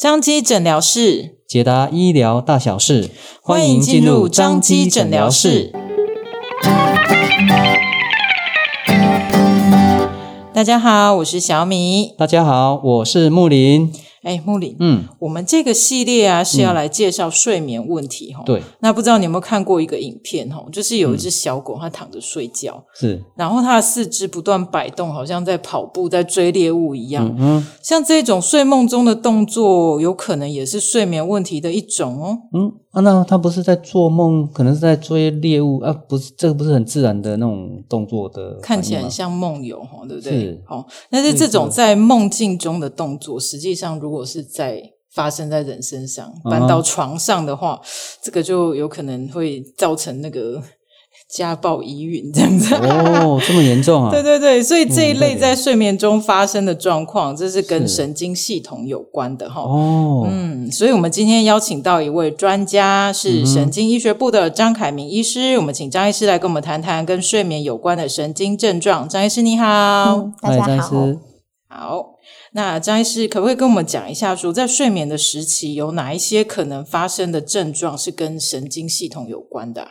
彰基诊疗室解答医疗大小事，欢迎进入张基诊疗室。大家好，我是小米。大家好，我是木林。哎，木林，嗯，我们这个系列啊是要来介绍睡眠问题哈、嗯。对，那不知道你有没有看过一个影片哈？就是有一只小狗，它躺着睡觉，是，然后它的四肢不断摆动，好像在跑步，在追猎物一样。嗯嗯，像这种睡梦中的动作，有可能也是睡眠问题的一种哦。嗯。啊，那它不是在做梦，可能是在追猎物啊？不是，这个不是很自然的那种动作的，看起来很像梦游哈，对不对？是，好，但是这种在梦境中的动作，实际上如果是在发生在人身上，搬到床上的话，uh -huh. 这个就有可能会造成那个。家暴疑云这样子哦，这么严重啊？对 对对，所以这一类在睡眠中发生的状况，这是跟神经系统有关的哈。哦，嗯，所以我们今天邀请到一位专家，是神经医学部的张凯明医师。我们请张医师来跟我们谈谈跟睡眠有关的神经症状。张医师你好。嗯，大家好。好，那张医师可不可以跟我们讲一下，说在睡眠的时期有哪一些可能发生的症状是跟神经系统有关的？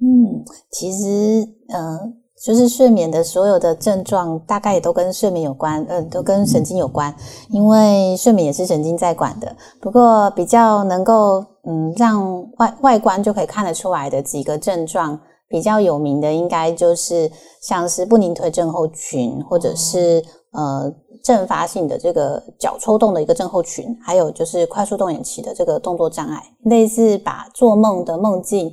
嗯，其实，呃，就是睡眠的所有的症状，大概也都跟睡眠有关，嗯、都跟神经有关，因为睡眠也是神经在管的。不过，比较能够，嗯，让外外观就可以看得出来的几个症状，比较有名的，应该就是像是不宁腿症候群，或者是呃阵发性的这个脚抽动的一个症候群，还有就是快速动眼期的这个动作障碍，类似把做梦的梦境。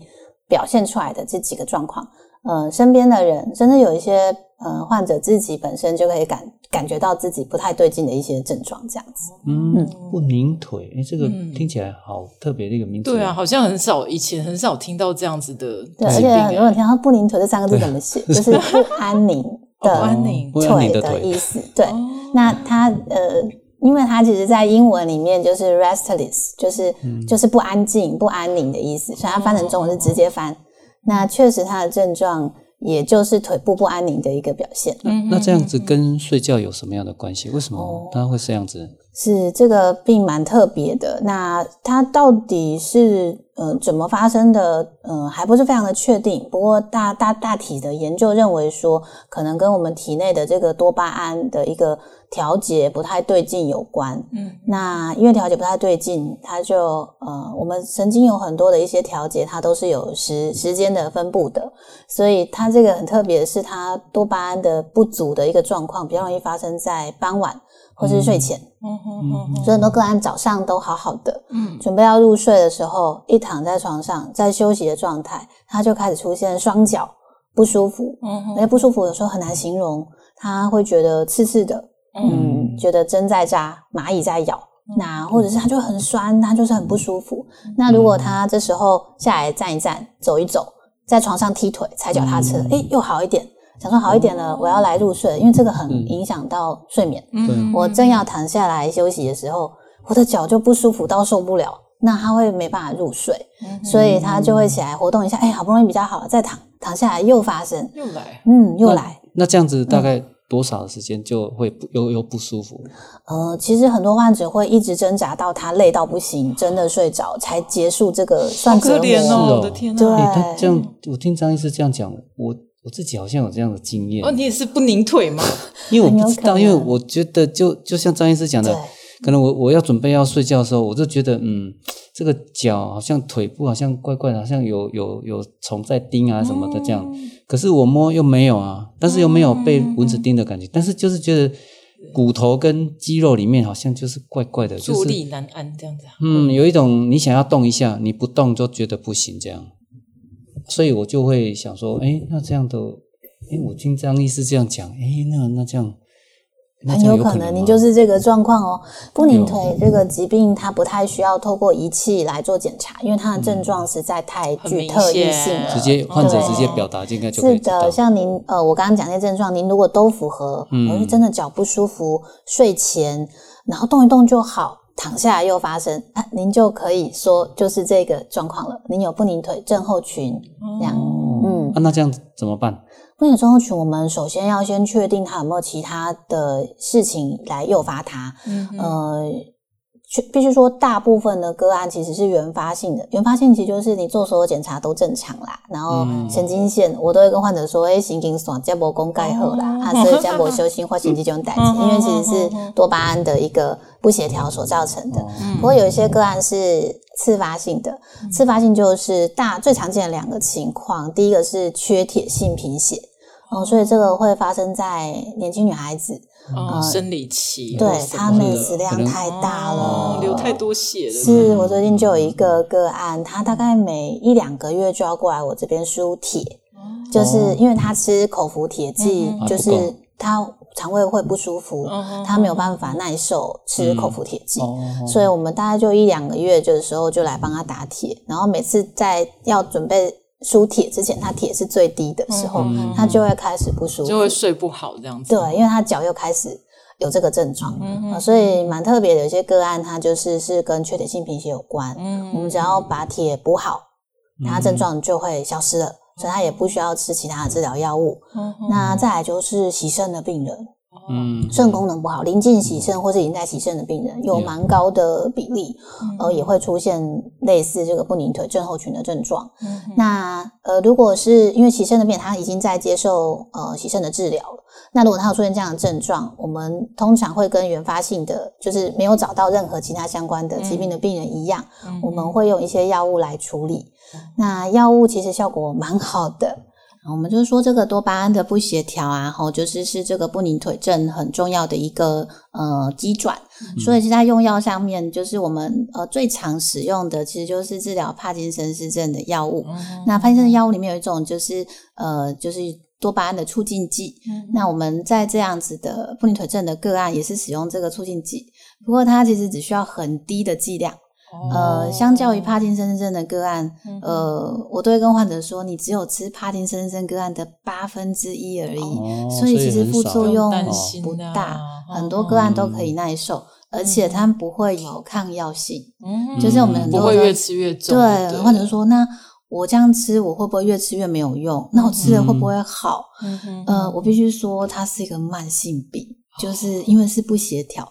表现出来的这几个状况，呃，身边的人甚至有一些呃患者自己本身就可以感感觉到自己不太对劲的一些症状，这样子。嗯，不拧腿，哎，这个听起来好特别的一个名字。对啊，好像很少以前很少听到这样子的。对，而且很多人听到不宁腿这三个字怎么写，就是不安宁的腿的意思。对，那它呃。因为它其实，在英文里面就是 restless，就是、嗯、就是不安静、不安宁的意思，所以它翻成中文是直接翻。那确实，它的症状也就是腿部不安宁的一个表现。嗯，那这样子跟睡觉有什么样的关系？为什么他会这样子？是这个病蛮特别的。那它到底是呃怎么发生的？呃，还不是非常的确定。不过大大大体的研究认为说，可能跟我们体内的这个多巴胺的一个。调节不太对劲有关，嗯，那因为调节不太对劲，它就呃，我们神经有很多的一些调节，它都是有时时间的分布的，所以它这个很特别的是，它多巴胺的不足的一个状况，比较容易发生在傍晚或是睡前，嗯嗯嗯，所以很多个案早上都好好的，嗯，准备要入睡的时候，一躺在床上在休息的状态，他就开始出现双脚不舒服，嗯，而且不舒服有时候很难形容，他会觉得刺刺的。嗯，觉得针在扎，蚂蚁在咬，那或者是他就很酸，他就是很不舒服。那如果他这时候下来站一站，走一走，在床上踢腿、踩脚踏车，诶、欸，又好一点。想说好一点了，我要来入睡，因为这个很影响到睡眠。嗯，我正要躺下来休息的时候，我的脚就不舒服到受不了，那他会没办法入睡，所以他就会起来活动一下。哎、欸，好不容易比较好了，再躺躺下来又发生，又来，嗯，又来。那，那这样子大概、嗯。多少的时间就会不又又不舒服？呃，其实很多患者会一直挣扎到他累到不行，真的睡着才结束这个算折磨。可怜哦，我的天哪！对，欸、他这样，我听张医师这样讲，我我自己好像有这样的经验。哦，你也是不拧腿吗？因为我不知道，因为我觉得就就像张医师讲的，可能我我要准备要睡觉的时候，我就觉得嗯，这个脚好像腿部好像怪怪的，好像有有有虫在叮啊什么的这样。嗯可是我摸又没有啊，但是又没有被蚊子叮的感觉，嗯、但是就是觉得骨头跟肌肉里面好像就是怪怪的，就是坐立难安这样子。嗯，有一种你想要动一下，你不动就觉得不行这样，所以我就会想说，哎，那这样的，哎，我听张医师这样讲，哎，那那这样。很有可能您就是这个状况哦。不宁腿这个疾病，它不太需要透过仪器来做检查，因为它的症状实在太具特异性了。直接患者直接表达就应该就可以。是的，像您呃，我刚刚讲那些症状，您如果都符合，嗯，我是真的脚不舒服，睡前然后动一动就好，躺下来又发生，啊，您就可以说就是这个状况了。您有不宁腿症候群，这样，嗯，啊，那这样怎么办？不宁腿症候群，我们首先要先确定他有没有其他的事情来诱发他。嗯，呃，必须说，大部分的个案其实是原发性的。原发性其实就是你做所有检查都正常啦，然后神经线我都会跟患者说：“哎，神经线接驳功盖好啦，啊，所以接驳修心或神经这种代谢，因为其实是多巴胺的一个不协调所造成的。不过有一些个案是次发性的，次发性就是大最常见的两个情况，第一个是缺铁性贫血，哦，所以这个会发生在年轻女孩子。哦，生理期，对，她们食量太大了，流太多血了。是我最近就有一个个案，她大概每一两个月就要过来我这边输铁，就是因为她吃口服铁剂，就是她肠胃会不舒服，她没有办法耐受吃口服铁剂，所以我们大概就一两个月的时候就来帮她打铁，然后每次在要准备。输铁之前，他铁是最低的时候，嗯、他就会开始不舒服，就会睡不好这样子。对，因为他脚又开始有这个症状，所以蛮特别的。有些个案，他就是是跟缺铁性贫血有关。嗯、我们只要把铁补好，他症状就会消失了，嗯、所以他也不需要吃其他的治疗药物。嗯、那再来就是洗肾的病人。嗯，肾功能不好，临近洗肾或是已经在洗肾的病人，有蛮高的比例，呃，也会出现类似这个不宁腿症候群的症状。嗯，那呃，如果是因为洗肾的病人，他已经在接受呃洗肾的治疗了，那如果他有出现这样的症状，我们通常会跟原发性的，就是没有找到任何其他相关的疾病的病人一样，我们会用一些药物来处理。那药物其实效果蛮好的。我们就是说，这个多巴胺的不协调啊，吼，就是是这个不宁腿症很重要的一个呃机转。嗯、所以，其实在用药上面，就是我们呃最常使用的，其实就是治疗帕金森氏症的药物。嗯、那帕金森的药物里面有一种，就是呃，就是多巴胺的促进剂。嗯、那我们在这样子的不宁腿症的个案，也是使用这个促进剂，不过它其实只需要很低的剂量。呃，相较于帕金森症的个案，呃，我都会跟患者说，你只有吃帕金森症个案的八分之一而已，所以其实副作用不大，很多个案都可以耐受，而且它不会有抗药性，就是我们很多不会越吃越重。对，患者说，那我这样吃，我会不会越吃越没有用？那我吃了会不会好？呃，我必须说，它是一个慢性病，就是因为是不协调，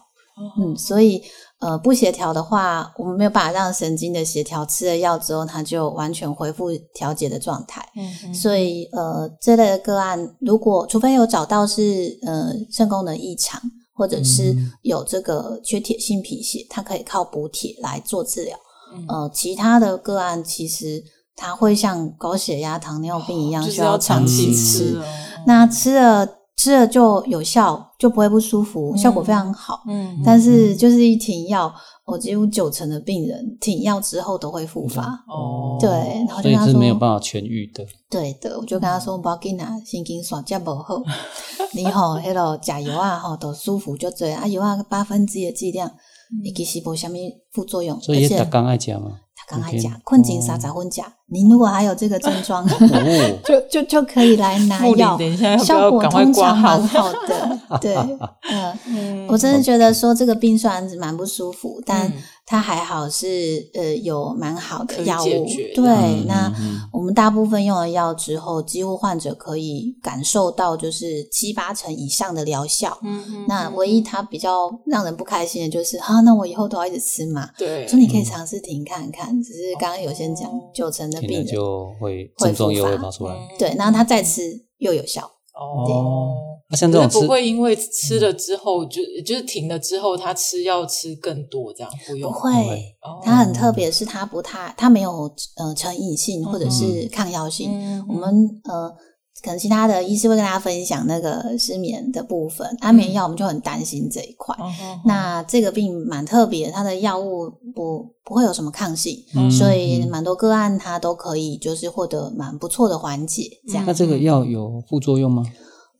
嗯，所以。呃，不协调的话，我们没有办法让神经的协调，吃了药之后，它就完全恢复调节的状态。嗯，所以呃，这类的个案，如果除非有找到是呃肾功能异常，或者是有这个缺铁性贫血，它可以靠补铁来做治疗。嗯、呃，其他的个案其实它会像高血压、糖尿病一样，需要长期吃。哦、那吃了。吃了就有效，就不会不舒服，效果非常好。嗯，但是就是一停药，我几乎九成的病人停药之后都会复发。哦，对，然后就跟他说，所以是没有办法痊愈的。对的，我就跟他说，不要紧啊，神经爽这不好，你吼，迄个加油啊，吼都舒服就对啊，油啊八分之一的剂量，你其实没什么副作用，所以也大刚爱加吗？刚爱讲困境啥杂混假，您如果还有这个症状，就就就可以来拿药，效果通常蛮好的。对，嗯，我真的觉得说这个病虽然蛮不舒服，但它还好是呃有蛮好的药物。对，那我们大部分用了药之后，几乎患者可以感受到就是七八成以上的疗效。嗯，那唯一它比较让人不开心的就是，啊，那我以后都要一直吃嘛？对，所以你可以尝试停看看。只是刚刚有先讲，九成的病人就会症状又会跑出来，对，然后他再吃又有效哦。那像这种不会因为吃了之后就就是停了之后，他吃药吃更多这样不用？不会，它很特别，是它不太，它没有呃成瘾性或者是抗药性。我们呃。可能其他的医师会跟大家分享那个失眠的部分，安眠药我们就很担心这一块。嗯、那这个病蛮特别，它的药物不不会有什么抗性，嗯、所以蛮多个案它都可以就是获得蛮不错的缓解。这样，那这个药有副作用吗？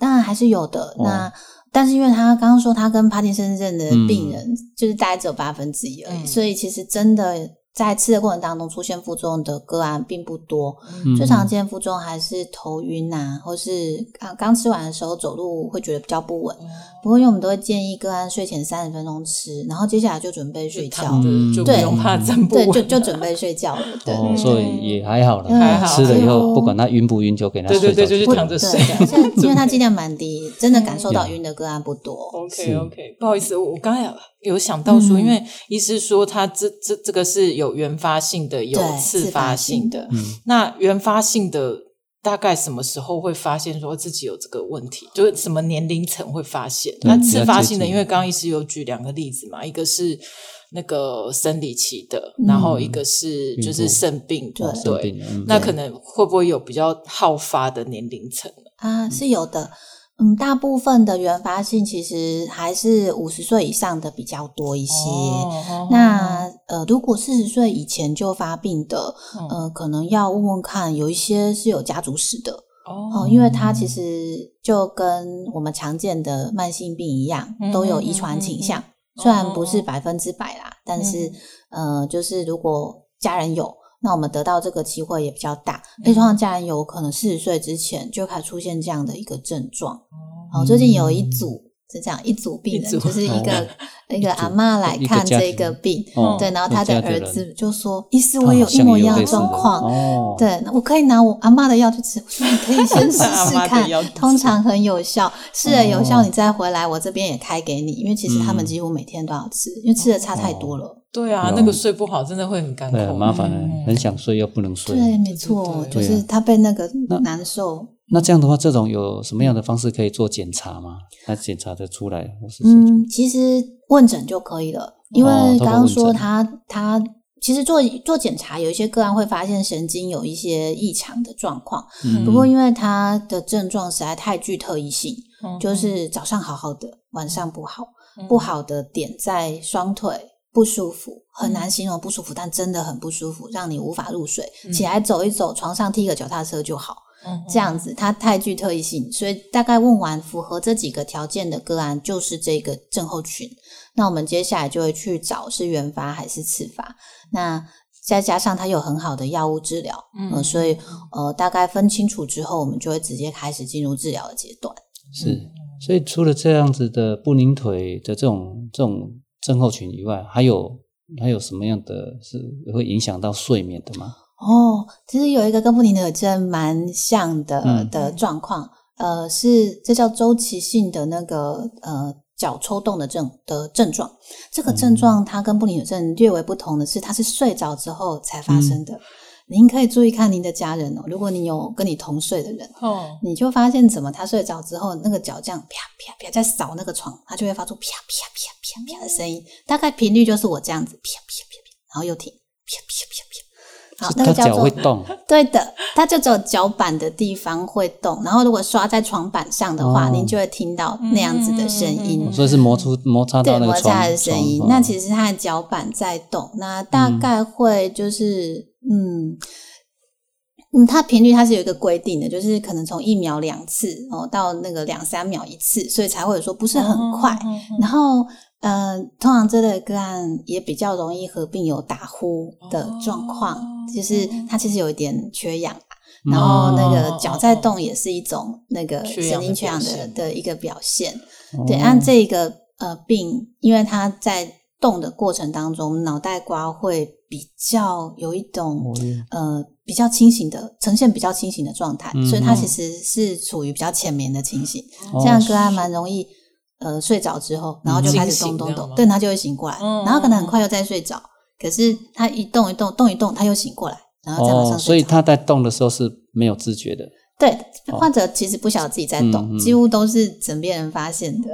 当然还是有的。哦、那但是因为他刚刚说他跟帕金森症的病人就是大概只有八分之一而已，嗯、所以其实真的。在吃的过程当中出现副作用的个案并不多，嗯、最常见副作用还是头晕啊，或是刚刚吃完的时候走路会觉得比较不稳。嗯、不过因为我们都会建议个案睡前三十分钟吃，然后接下来就准备睡觉，就不用怕站不稳，对，就就准备睡觉了。对，哦、所以也还好了，还好。吃了以后不管他晕不晕，就给他睡觉。对对对，就躺着睡。因为 他剂量蛮低，真的感受到晕的个案不多。OK OK，不好意思，我刚才有想到说，嗯、因为医师说他这这这个是有原发性的，有次发性的。嗯，那原发性的大概什么时候会发现说自己有这个问题？就是什么年龄层会发现？那次发性的，因为刚刚医师有举两个例子嘛，一个是那个生理期的，嗯、然后一个是就是肾病的。对，对嗯、那可能会不会有比较好发的年龄层啊？是有的。嗯，大部分的原发性其实还是五十岁以上的比较多一些。哦、那呃，如果四十岁以前就发病的，嗯、呃，可能要问问看，有一些是有家族史的哦、呃，因为它其实就跟我们常见的慢性病一样，都有遗传倾向，嗯嗯。嗯、虽然不是百分之百啦，嗯、但是呃，就是如果家人有。那我们得到这个机会也比较大，所以通常家人有可能四十岁之前就开始出现这样的一个症状。哦，最近有一组。是这样一组病人，就是一 个一个阿嬷来看这个病，对，然后他的儿子就说：“医师，我有一模一样的状况，对，我可以拿我阿嬷的药去吃。”我说：“你可以先 试试看，通常很有效，试了有效，你再回来，我这边也开给你。因为其实他们几乎每天都要吃，因为吃的差太多了。对啊，那个睡不好真的会很干口，很麻烦的，很想睡又不能睡。对，没错，就是他被那个难受。”那这样的话，这种有什么样的方式可以做检查吗？他检查的出来？嗯，其实问诊就可以了，因为刚刚说他、哦、他其实做做检查，有一些个案会发现神经有一些异常的状况。嗯，不过因为他的症状实在太具特异性，嗯、就是早上好好的，晚上不好，嗯、不好的点在双腿不舒服，很难形容不舒服，但真的很不舒服，让你无法入睡。嗯、起来走一走，床上踢个脚踏车就好。这样子，它太具特异性，所以大概问完符合这几个条件的个案，就是这个症候群。那我们接下来就会去找是原发还是次发。那再加上它有很好的药物治疗，嗯、呃，所以呃，大概分清楚之后，我们就会直接开始进入治疗的阶段。是，所以除了这样子的不宁腿的这种这种症候群以外，还有还有什么样的是会影响到睡眠的吗？哦，其实有一个跟布林的症蛮像的、嗯、的状况，呃，是这叫周期性的那个呃脚抽动的症的症状。这个症状它跟不宁腿症略微不同的是，它是睡着之后才发生的。嗯、您可以注意看您的家人哦，如果你有跟你同睡的人，哦，你就发现怎么他睡着之后，那个脚这样啪啪啪在扫那个床，他就会发出啪啪啪啪啪的声音，大概频率就是我这样子啪啪啪啪，然后又停啪啪啪啪。好，那个脚会动，对的，它就只有脚板的地方会动。然后如果刷在床板上的话，您就会听到那样子的声音，所以是摩出摩擦到那个床，摩擦的声音。那其实它的脚板在动，那大概会就是嗯嗯，它频率它是有一个规定的，就是可能从一秒两次哦到那个两三秒一次，所以才会说不是很快。然后。嗯、呃，通常这类个案也比较容易合并有打呼的状况，哦、就是它其实有一点缺氧，嗯、然后那个脚在动也是一种那个神经缺氧的的一个表现。哦、对，按这个呃病，因为它在动的过程当中，脑袋瓜会比较有一种、哦、呃比较清醒的呈现比较清醒的状态，嗯、所以它其实是处于比较浅眠的情形，哦、这样个案蛮容易。呃，睡着之后，然后就开始动动动，对，他就会醒过来，然后可能很快又再睡着，可是他一动一动，动一动，他又醒过来，然后再马上睡着。所以他在动的时候是没有知觉的。对，患者其实不晓得自己在动，几乎都是枕边人发现的。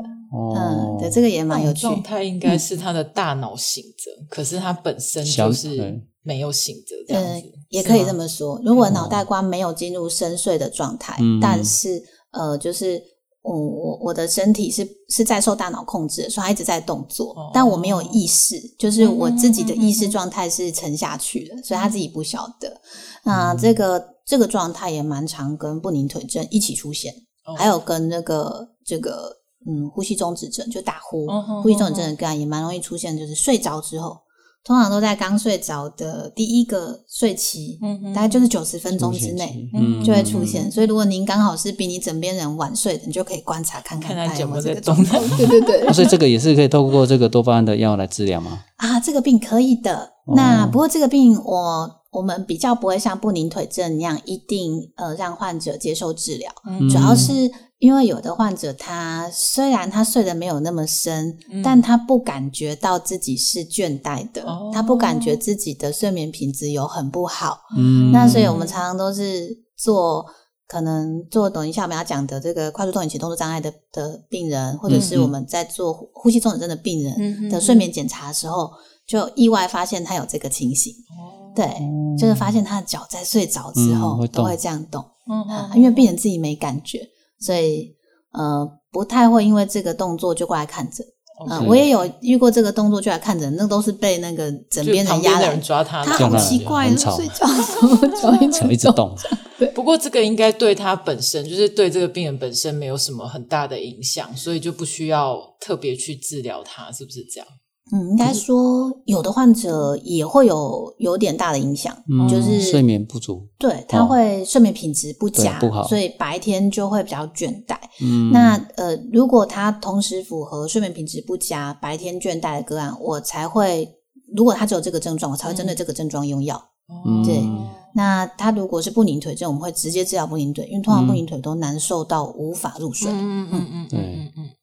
嗯，对，这个也蛮有趣。状态应该是他的大脑醒着，可是他本身就是没有醒着，这样子也可以这么说。如果脑袋瓜没有进入深睡的状态，但是呃，就是。我我我的身体是是在受大脑控制的，所以它一直在动作，哦、但我没有意识，就是我自己的意识状态是沉下去的，嗯、所以他自己不晓得。那、嗯、这个这个状态也蛮常跟不宁腿症一起出现，哦、还有跟那个这个嗯呼吸中止症，就打呼，哦、呼吸中止症的个案也蛮容易出现，就是睡着之后。通常都在刚睡着的第一个睡期，嗯嗯，大概就是九十分钟之内，嗯，就会出现。所以如果您刚好是比你枕边人晚睡的，你就可以观察看看他有没有这个状态。对对对。所以这个也是可以透过这个多巴胺的药来治疗吗？啊，这个病可以的。那不过这个病我我们比较不会像不宁腿症一样一定呃让患者接受治疗，主要是因为有的患者他虽然他睡得没有那么深，嗯、但他不感觉到自己是倦怠的，哦、他不感觉自己的睡眠品质有很不好。嗯，那所以我们常常都是做可能做等一下我们要讲的这个快速动眼期动作障碍的的病人，或者是我们在做呼吸中止症的病人的睡眠检查的时候，就意外发现他有这个情形。对，就是发现他的脚在睡着之后、嗯、都会这样动，嗯、啊，因为病人自己没感觉，所以呃不太会因为这个动作就过来看诊。嗯我也有遇过这个动作就来看诊，那都是被那个枕边人压的人抓他，他好奇怪，睡觉的时候 脚一直一直动。对，不过这个应该对他本身，就是对这个病人本身没有什么很大的影响，所以就不需要特别去治疗他，是不是这样？嗯，应该说有的患者也会有有点大的影响，嗯、就是睡眠不足，对，他会睡眠品质不佳，哦、不好，所以白天就会比较倦怠。嗯，那呃，如果他同时符合睡眠品质不佳、白天倦怠的个案，我才会，如果他只有这个症状，我才会针对这个症状用药。嗯，对。那他如果是不宁腿症，我们会直接治疗不宁腿，因为通常不宁腿都难受到无法入睡。嗯嗯嗯嗯嗯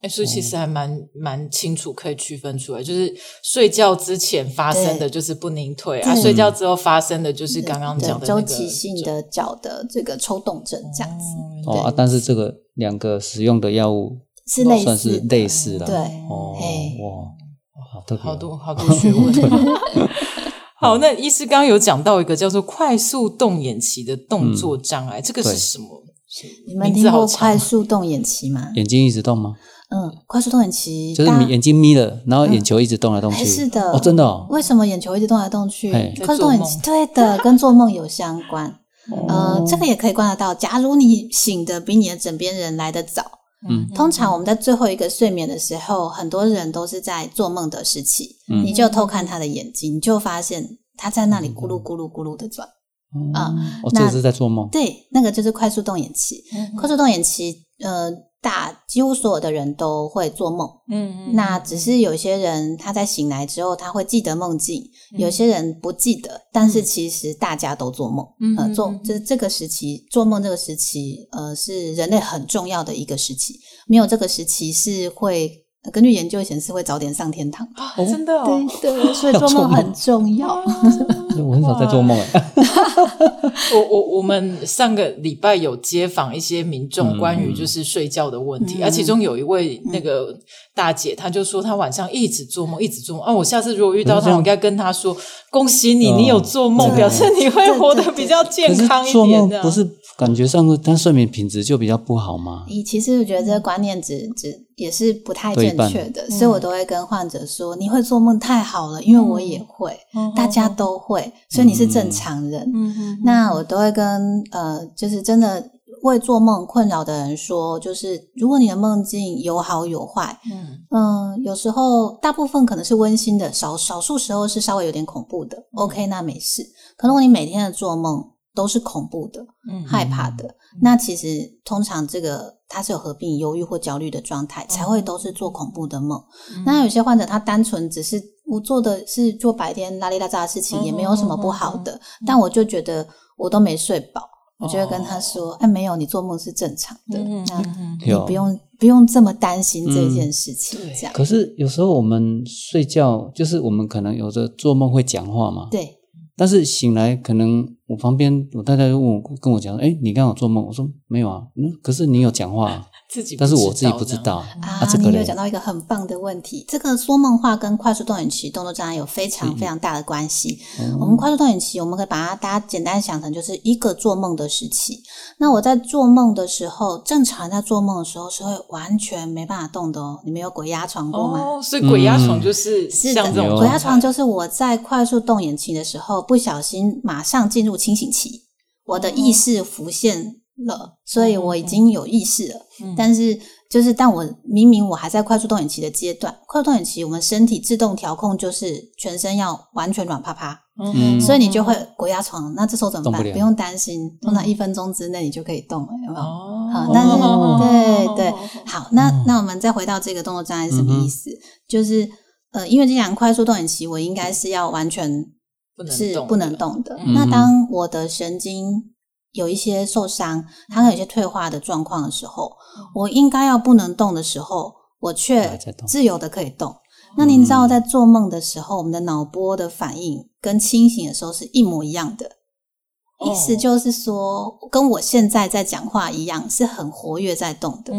所以其实还蛮蛮清楚，可以区分出来，就是睡觉之前发生的就是不宁腿啊，睡觉之后发生的就是刚刚讲的周期性的脚的这个抽动症这样子。哦啊，但是这个两个使用的药物是类似，算是类似的。对，哦，哇，好特别，好多好多学问。好，那医师刚刚有讲到一个叫做快速动眼期的动作障碍，嗯、这个是什么？你们听过快速动眼期吗？眼睛一直动吗？嗯，快速动眼期就是眼睛眯了，然后眼球一直动来动去。嗯、是的，哦，真的哦。为什么眼球一直动来动去？快速动眼期，对的，跟做梦有相关。呃，这个也可以观察到，假如你醒的比你的枕边人来得早。嗯，通常我们在最后一个睡眠的时候，很多人都是在做梦的时期。嗯，你就偷看他的眼睛，你就发现他在那里咕噜咕噜咕噜的转。啊，我这是在做梦。对，那个就是快速动眼期。快速动眼期，呃，大几乎所有的人都会做梦。嗯，那只是有些人他在醒来之后，他会记得梦境；有些人不记得。但是其实大家都做梦。嗯，呃，做就是这个时期做梦这个时期，呃，是人类很重要的一个时期。没有这个时期是会。根据研究显示，会早点上天堂啊！真的哦，对对，所以做梦很重要。我很少在做梦哎。我我我们上个礼拜有接访一些民众，关于就是睡觉的问题，而其中有一位那个大姐，她就说她晚上一直做梦，一直做梦啊！我下次如果遇到她，我应该跟她说：恭喜你，你有做梦，表示你会活得比较健康一点。不是感觉上，但睡眠品质就比较不好吗？你其实我觉得这个观念只只。也是不太正确的，所以我都会跟患者说：“你会做梦太好了，因为我也会，大家都会，所以你是正常人。”那我都会跟呃，就是真的为做梦困扰的人说，就是如果你的梦境有好有坏，嗯，有时候大部分可能是温馨的，少少数时候是稍微有点恐怖的。OK，那没事。可如果你每天的做梦都是恐怖的、害怕的，那其实通常这个。他是有合并忧郁或焦虑的状态，才会都是做恐怖的梦。嗯、那有些患者他单纯只是我做的是做白天拉里拉扎的事情，嗯、也没有什么不好的。嗯、但我就觉得我都没睡饱，嗯、我就会跟他说：“哎，没有，你做梦是正常的，嗯、那你不用不用这么担心这件事情。嗯”这样。可是有时候我们睡觉，就是我们可能有的做梦会讲话嘛。对。但是醒来，可能我旁边我太太问我，跟我讲，哎，你刚好做梦？我说没有啊，嗯，可是你有讲话。自己，但是我自己不知道啊。这个你有讲到一个很棒的问题，这个说梦话跟快速动眼期动作障碍有非常非常大的关系。我们快速动眼期，我们可以把它大家简单想成就是一个做梦的时期。那我在做梦的时候，正常在做梦的时候是会完全没办法动的哦。你们有鬼压床过吗？哦，所以鬼压床就是像这种鬼压床，就是我在快速动眼期的时候，不小心马上进入清醒期，我的意识浮现了，所以我已经有意识了，但是。就是，但我明明我还在快速动眼期的阶段，快速动眼期，我们身体自动调控就是全身要完全软趴趴，嗯，所以你就会鬼压床。那这时候怎么办？不，不用担心，通常一分钟之内你就可以动了，有没有？哦，好，但是、哦、对对，好，那那我们再回到这个动作障碍是什么意思？嗯、就是呃，因为既然快速动眼期，我应该是要完全是不能动的。嗯、那当我的神经有一些受伤，他有一些退化的状况的时候，我应该要不能动的时候，我却自由的可以动。那您知道，在做梦的时候，我们的脑波的反应跟清醒的时候是一模一样的，意思就是说，跟我现在在讲话一样，是很活跃在动的。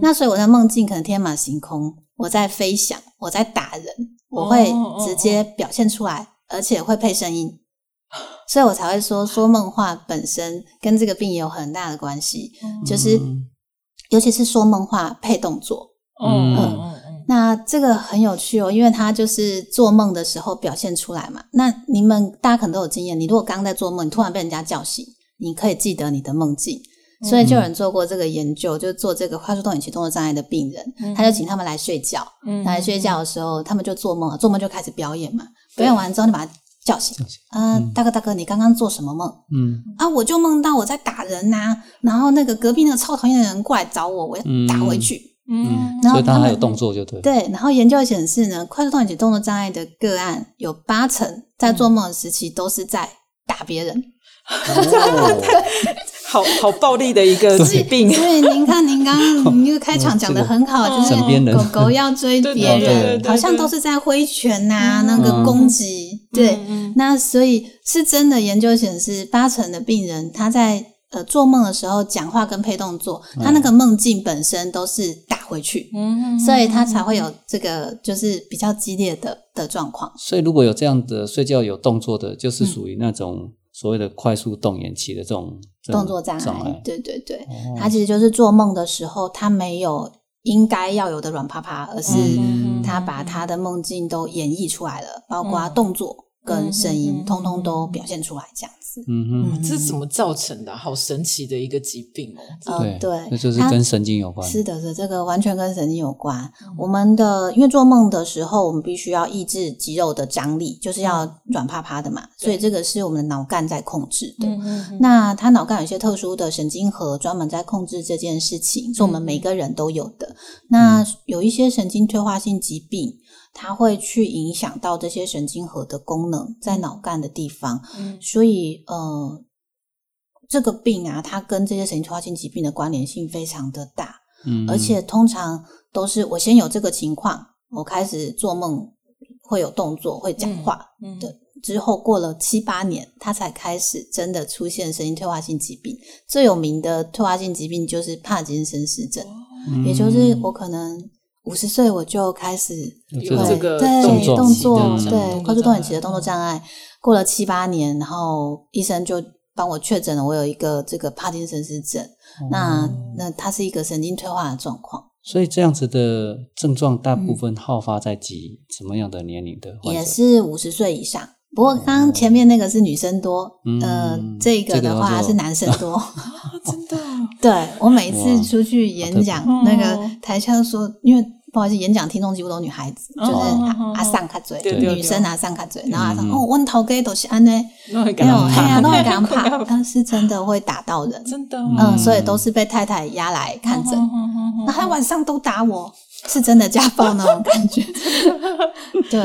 那所以我在梦境可能天马行空，我在飞翔，我在打人，我会直接表现出来，而且会配声音，所以我才会说，说梦话本身跟这个病也有很大的关系，就是尤其是说梦话配动作，嗯。那这个很有趣哦，因为他就是做梦的时候表现出来嘛。那你们大家可能都有经验，你如果刚刚在做梦，你突然被人家叫醒，你可以记得你的梦境。所以就有人做过这个研究，就做这个快速动眼期动作障碍的病人，他就请他们来睡觉。来睡觉的时候，他们就做梦，做梦就开始表演嘛。表演完之后，你把他叫醒。啊，大哥大哥，你刚刚做什么梦？嗯，啊，我就梦到我在打人呐，然后那个隔壁那个超讨厌的人过来找我，我要打回去。嗯，然后所以他还有动作就对。对，然后研究显示呢，快速动眼期动作障碍的个案有八成在做梦的时期都是在打别人，哦、好好暴力的一个疾病。所以您看，您刚刚您那个开场讲的很好，哦、就是狗狗要追别人，好像都是在挥拳呐、啊，那个攻击。嗯、对，那所以是真的研究显示，八成的病人他在。呃，做梦的时候讲话跟配动作，他那个梦境本身都是打回去，嗯，所以他才会有这个就是比较激烈的的状况。所以如果有这样的睡觉有动作的，就是属于那种所谓的快速动眼期的这种动作障碍。对对对，他其实就是做梦的时候，他没有应该要有的软趴趴，而是他把他的梦境都演绎出来了，包括动作跟声音，通通都表现出来这样子。嗯哼，这是怎么造成的？好神奇的一个疾病哦！对对，那就是跟神经有关。是的，是这个完全跟神经有关。我们的因为做梦的时候，我们必须要抑制肌肉的张力，就是要软趴趴的嘛，所以这个是我们的脑干在控制的。那他脑干有一些特殊的神经核，专门在控制这件事情，是我们每个人都有的。那有一些神经退化性疾病。它会去影响到这些神经核的功能，在脑干的地方，嗯、所以呃，这个病啊，它跟这些神经退化性疾病的关联性非常的大，嗯，而且通常都是我先有这个情况，我开始做梦会有动作，会讲话，嗯，的之后过了七八年，他才开始真的出现神经退化性疾病。最有名的退化性疾病就是帕金森氏症，嗯、也就是我可能。五十岁我就开始有这个对动作，对快速动眼期的动作障碍，过了七八年，然后医生就帮我确诊了，我有一个这个帕金森氏症。嗯、那那它是一个神经退化的状况。所以这样子的症状大部分好发在几什么样的年龄的？也是五十岁以上。不过刚刚前面那个是女生多，嗯、呃，这个的话是男生多。真的？对，我每次出去演讲，那个台下说，因为不好意思，演讲听众几乎都女孩子，就是阿上卡嘴，女生阿上卡嘴，然后阿上哦，问头给都是安呢，没有，哎呀，都会敢怕，但是真的会打到人，真的，嗯，所以都是被太太压来看诊，那他晚上都打我，是真的家暴那种感觉，对。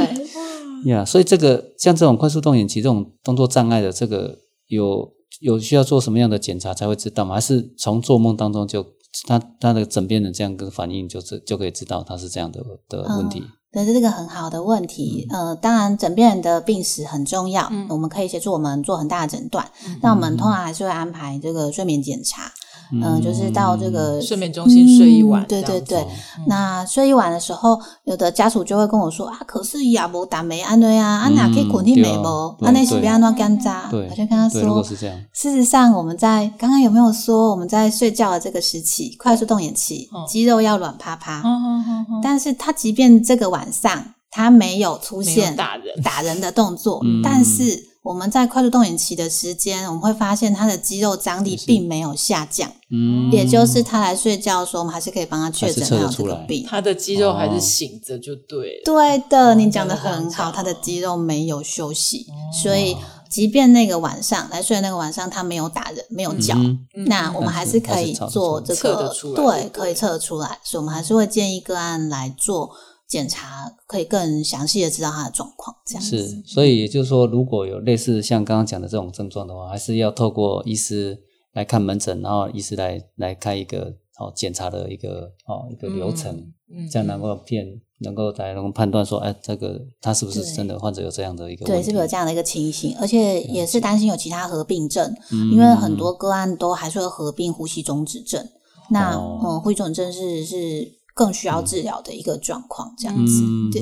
呀，yeah, 所以这个像这种快速动眼期这种动作障碍的，这个有有需要做什么样的检查才会知道吗？还是从做梦当中就他他的枕边人这样个反应，就是就可以知道他是这样的的问题？这是这个很好的问题。嗯、呃，当然枕边人的病史很重要，嗯、我们可以协助我们做很大的诊断。那、嗯、我们通常还是会安排这个睡眠检查。嗯，就是到这个睡眠中心睡一晚，对对对。那睡一晚的时候，有的家属就会跟我说啊，可是也无打没安对啊，安哪可以捆定没无？安那是不要那干渣。我就跟他说，事实上我们在刚刚有没有说我们在睡觉的这个时期，快速动眼期，肌肉要软趴趴。但是他即便这个晚上他没有出现打人打人的动作，但是。我们在快速动眼期的时间，我们会发现他的肌肉张力并没有下降，嗯，也就是他来睡觉的时候，我们还是可以帮他确诊他有这个病，他的肌肉还是醒着就对了。对的，你讲的很好，他的肌肉没有休息，所以即便那个晚上来睡的那个晚上他没有打人，没有叫，那我们还是可以做这个，对，可以测得出来，所以我们还是会建议个案来做。检查可以更详细的知道他的状况，这样子是，所以也就是说，如果有类似像刚刚讲的这种症状的话，还是要透过医师来看门诊，然后医师来来开一个哦检查的一个哦一个流程，嗯嗯、这样能够骗能够才能够判断说，哎，这个他是不是真的患者有这样的一个？对，是不是有这样的一个情形？而且也是担心有其他合并症，嗯、因为很多个案都还是会合并呼吸中止症。嗯、那嗯，呼吸中止症是是更需要治疗的一个状况，这样子。嗯、对。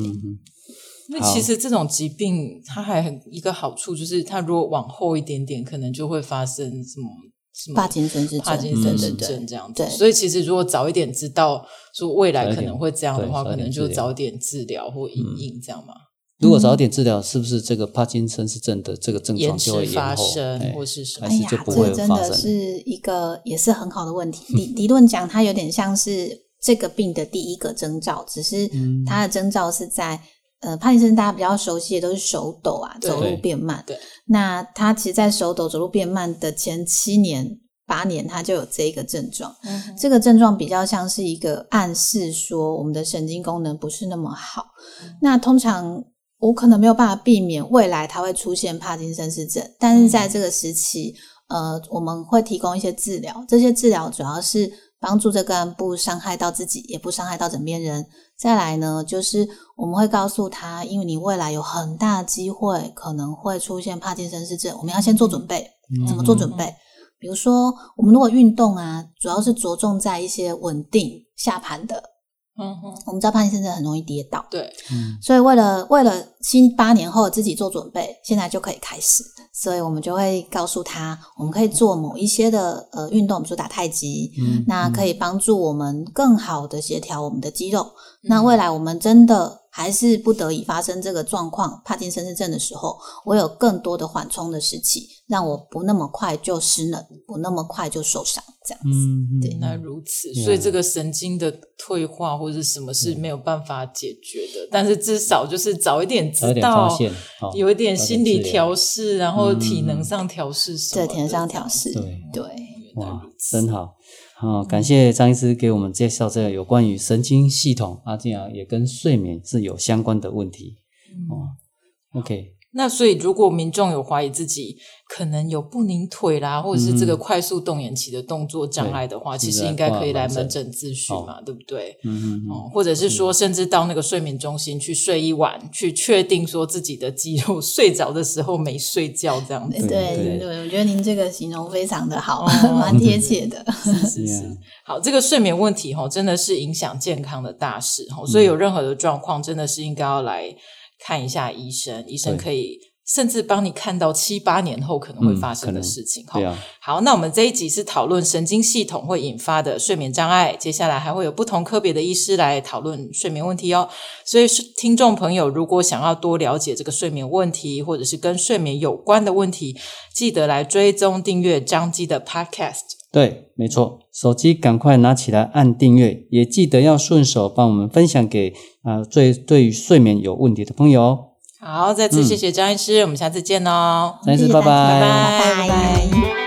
那其实这种疾病它还很一个好处，就是它如果往后一点点，可能就会发生什么什么帕金森氏症、帕金森氏症这样子。对，所以其实如果早一点知道说未来可能会这样的话，可能就早点治疗或隐隐这样嘛。如果早一点治疗，是不是这个帕金森氏症的这个症状就会发生，或是什么？哎呀，这真的是一个也是很好的问题。理理论讲，它有点像是这个病的第一个征兆，只是它的征兆是在。呃，帕金森大家比较熟悉的都是手抖啊，走路变慢。对，那他其实，在手抖、走路变慢的前七年、八年，他就有这个症状。嗯哼，这个症状比较像是一个暗示，说我们的神经功能不是那么好。嗯、那通常我可能没有办法避免未来它会出现帕金森氏症，但是在这个时期，嗯、呃，我们会提供一些治疗。这些治疗主要是帮助这个人不伤害到自己，也不伤害到枕边人。再来呢，就是我们会告诉他，因为你未来有很大的机会可能会出现帕金森氏症，我们要先做准备。怎么做准备？比如说，我们如果运动啊，主要是着重在一些稳定下盘的。嗯哼，我们知道帕金森症很容易跌倒。对，嗯，所以为了为了七八年后自己做准备，现在就可以开始。所以我们就会告诉他，我们可以做某一些的呃运动，比如说打太极，嗯，那可以帮助我们更好的协调我们的肌肉。嗯，那未来我们真的还是不得已发生这个状况，帕金森氏症的时候，我有更多的缓冲的时期，让我不那么快就失能，不那么快就受伤，这样子。嗯，对，原来如此。所以这个神经的退化或者什么是没有办法解决的，但是至少就是早一点知道，有一点心理调试，然后。体能上调试什么？对，体能上调试。对对，哇，真好。好，感谢张医师给我们介绍这个有关于神经系统啊，这样也跟睡眠是有相关的问题。哦，OK。那所以，如果民众有怀疑自己可能有不宁腿啦，或者是这个快速动眼期的动作障碍的话，其实应该可以来门诊咨询嘛，对不对？嗯嗯。或者是说，甚至到那个睡眠中心去睡一晚，去确定说自己的肌肉 睡着的时候没睡觉这样子。对对对，我觉得您这个形容非常的好，蛮贴切的。是是是。好，这个睡眠问题哈，真的是影响健康的大事哈，所以有任何的状况，真的是应该要来。看一下医生，医生可以甚至帮你看到七八年后可能会发生的事情。好，好，那我们这一集是讨论神经系统会引发的睡眠障碍，接下来还会有不同科别的医师来讨论睡眠问题哦。所以，听众朋友如果想要多了解这个睡眠问题，或者是跟睡眠有关的问题，记得来追踪订阅张基的 Podcast。对，没错，手机赶快拿起来按订阅，也记得要顺手帮我们分享给啊、呃、最对于睡眠有问题的朋友。好，再次谢谢张医师，嗯、我们下次见哦。张医师，拜拜，拜拜。拜拜拜拜。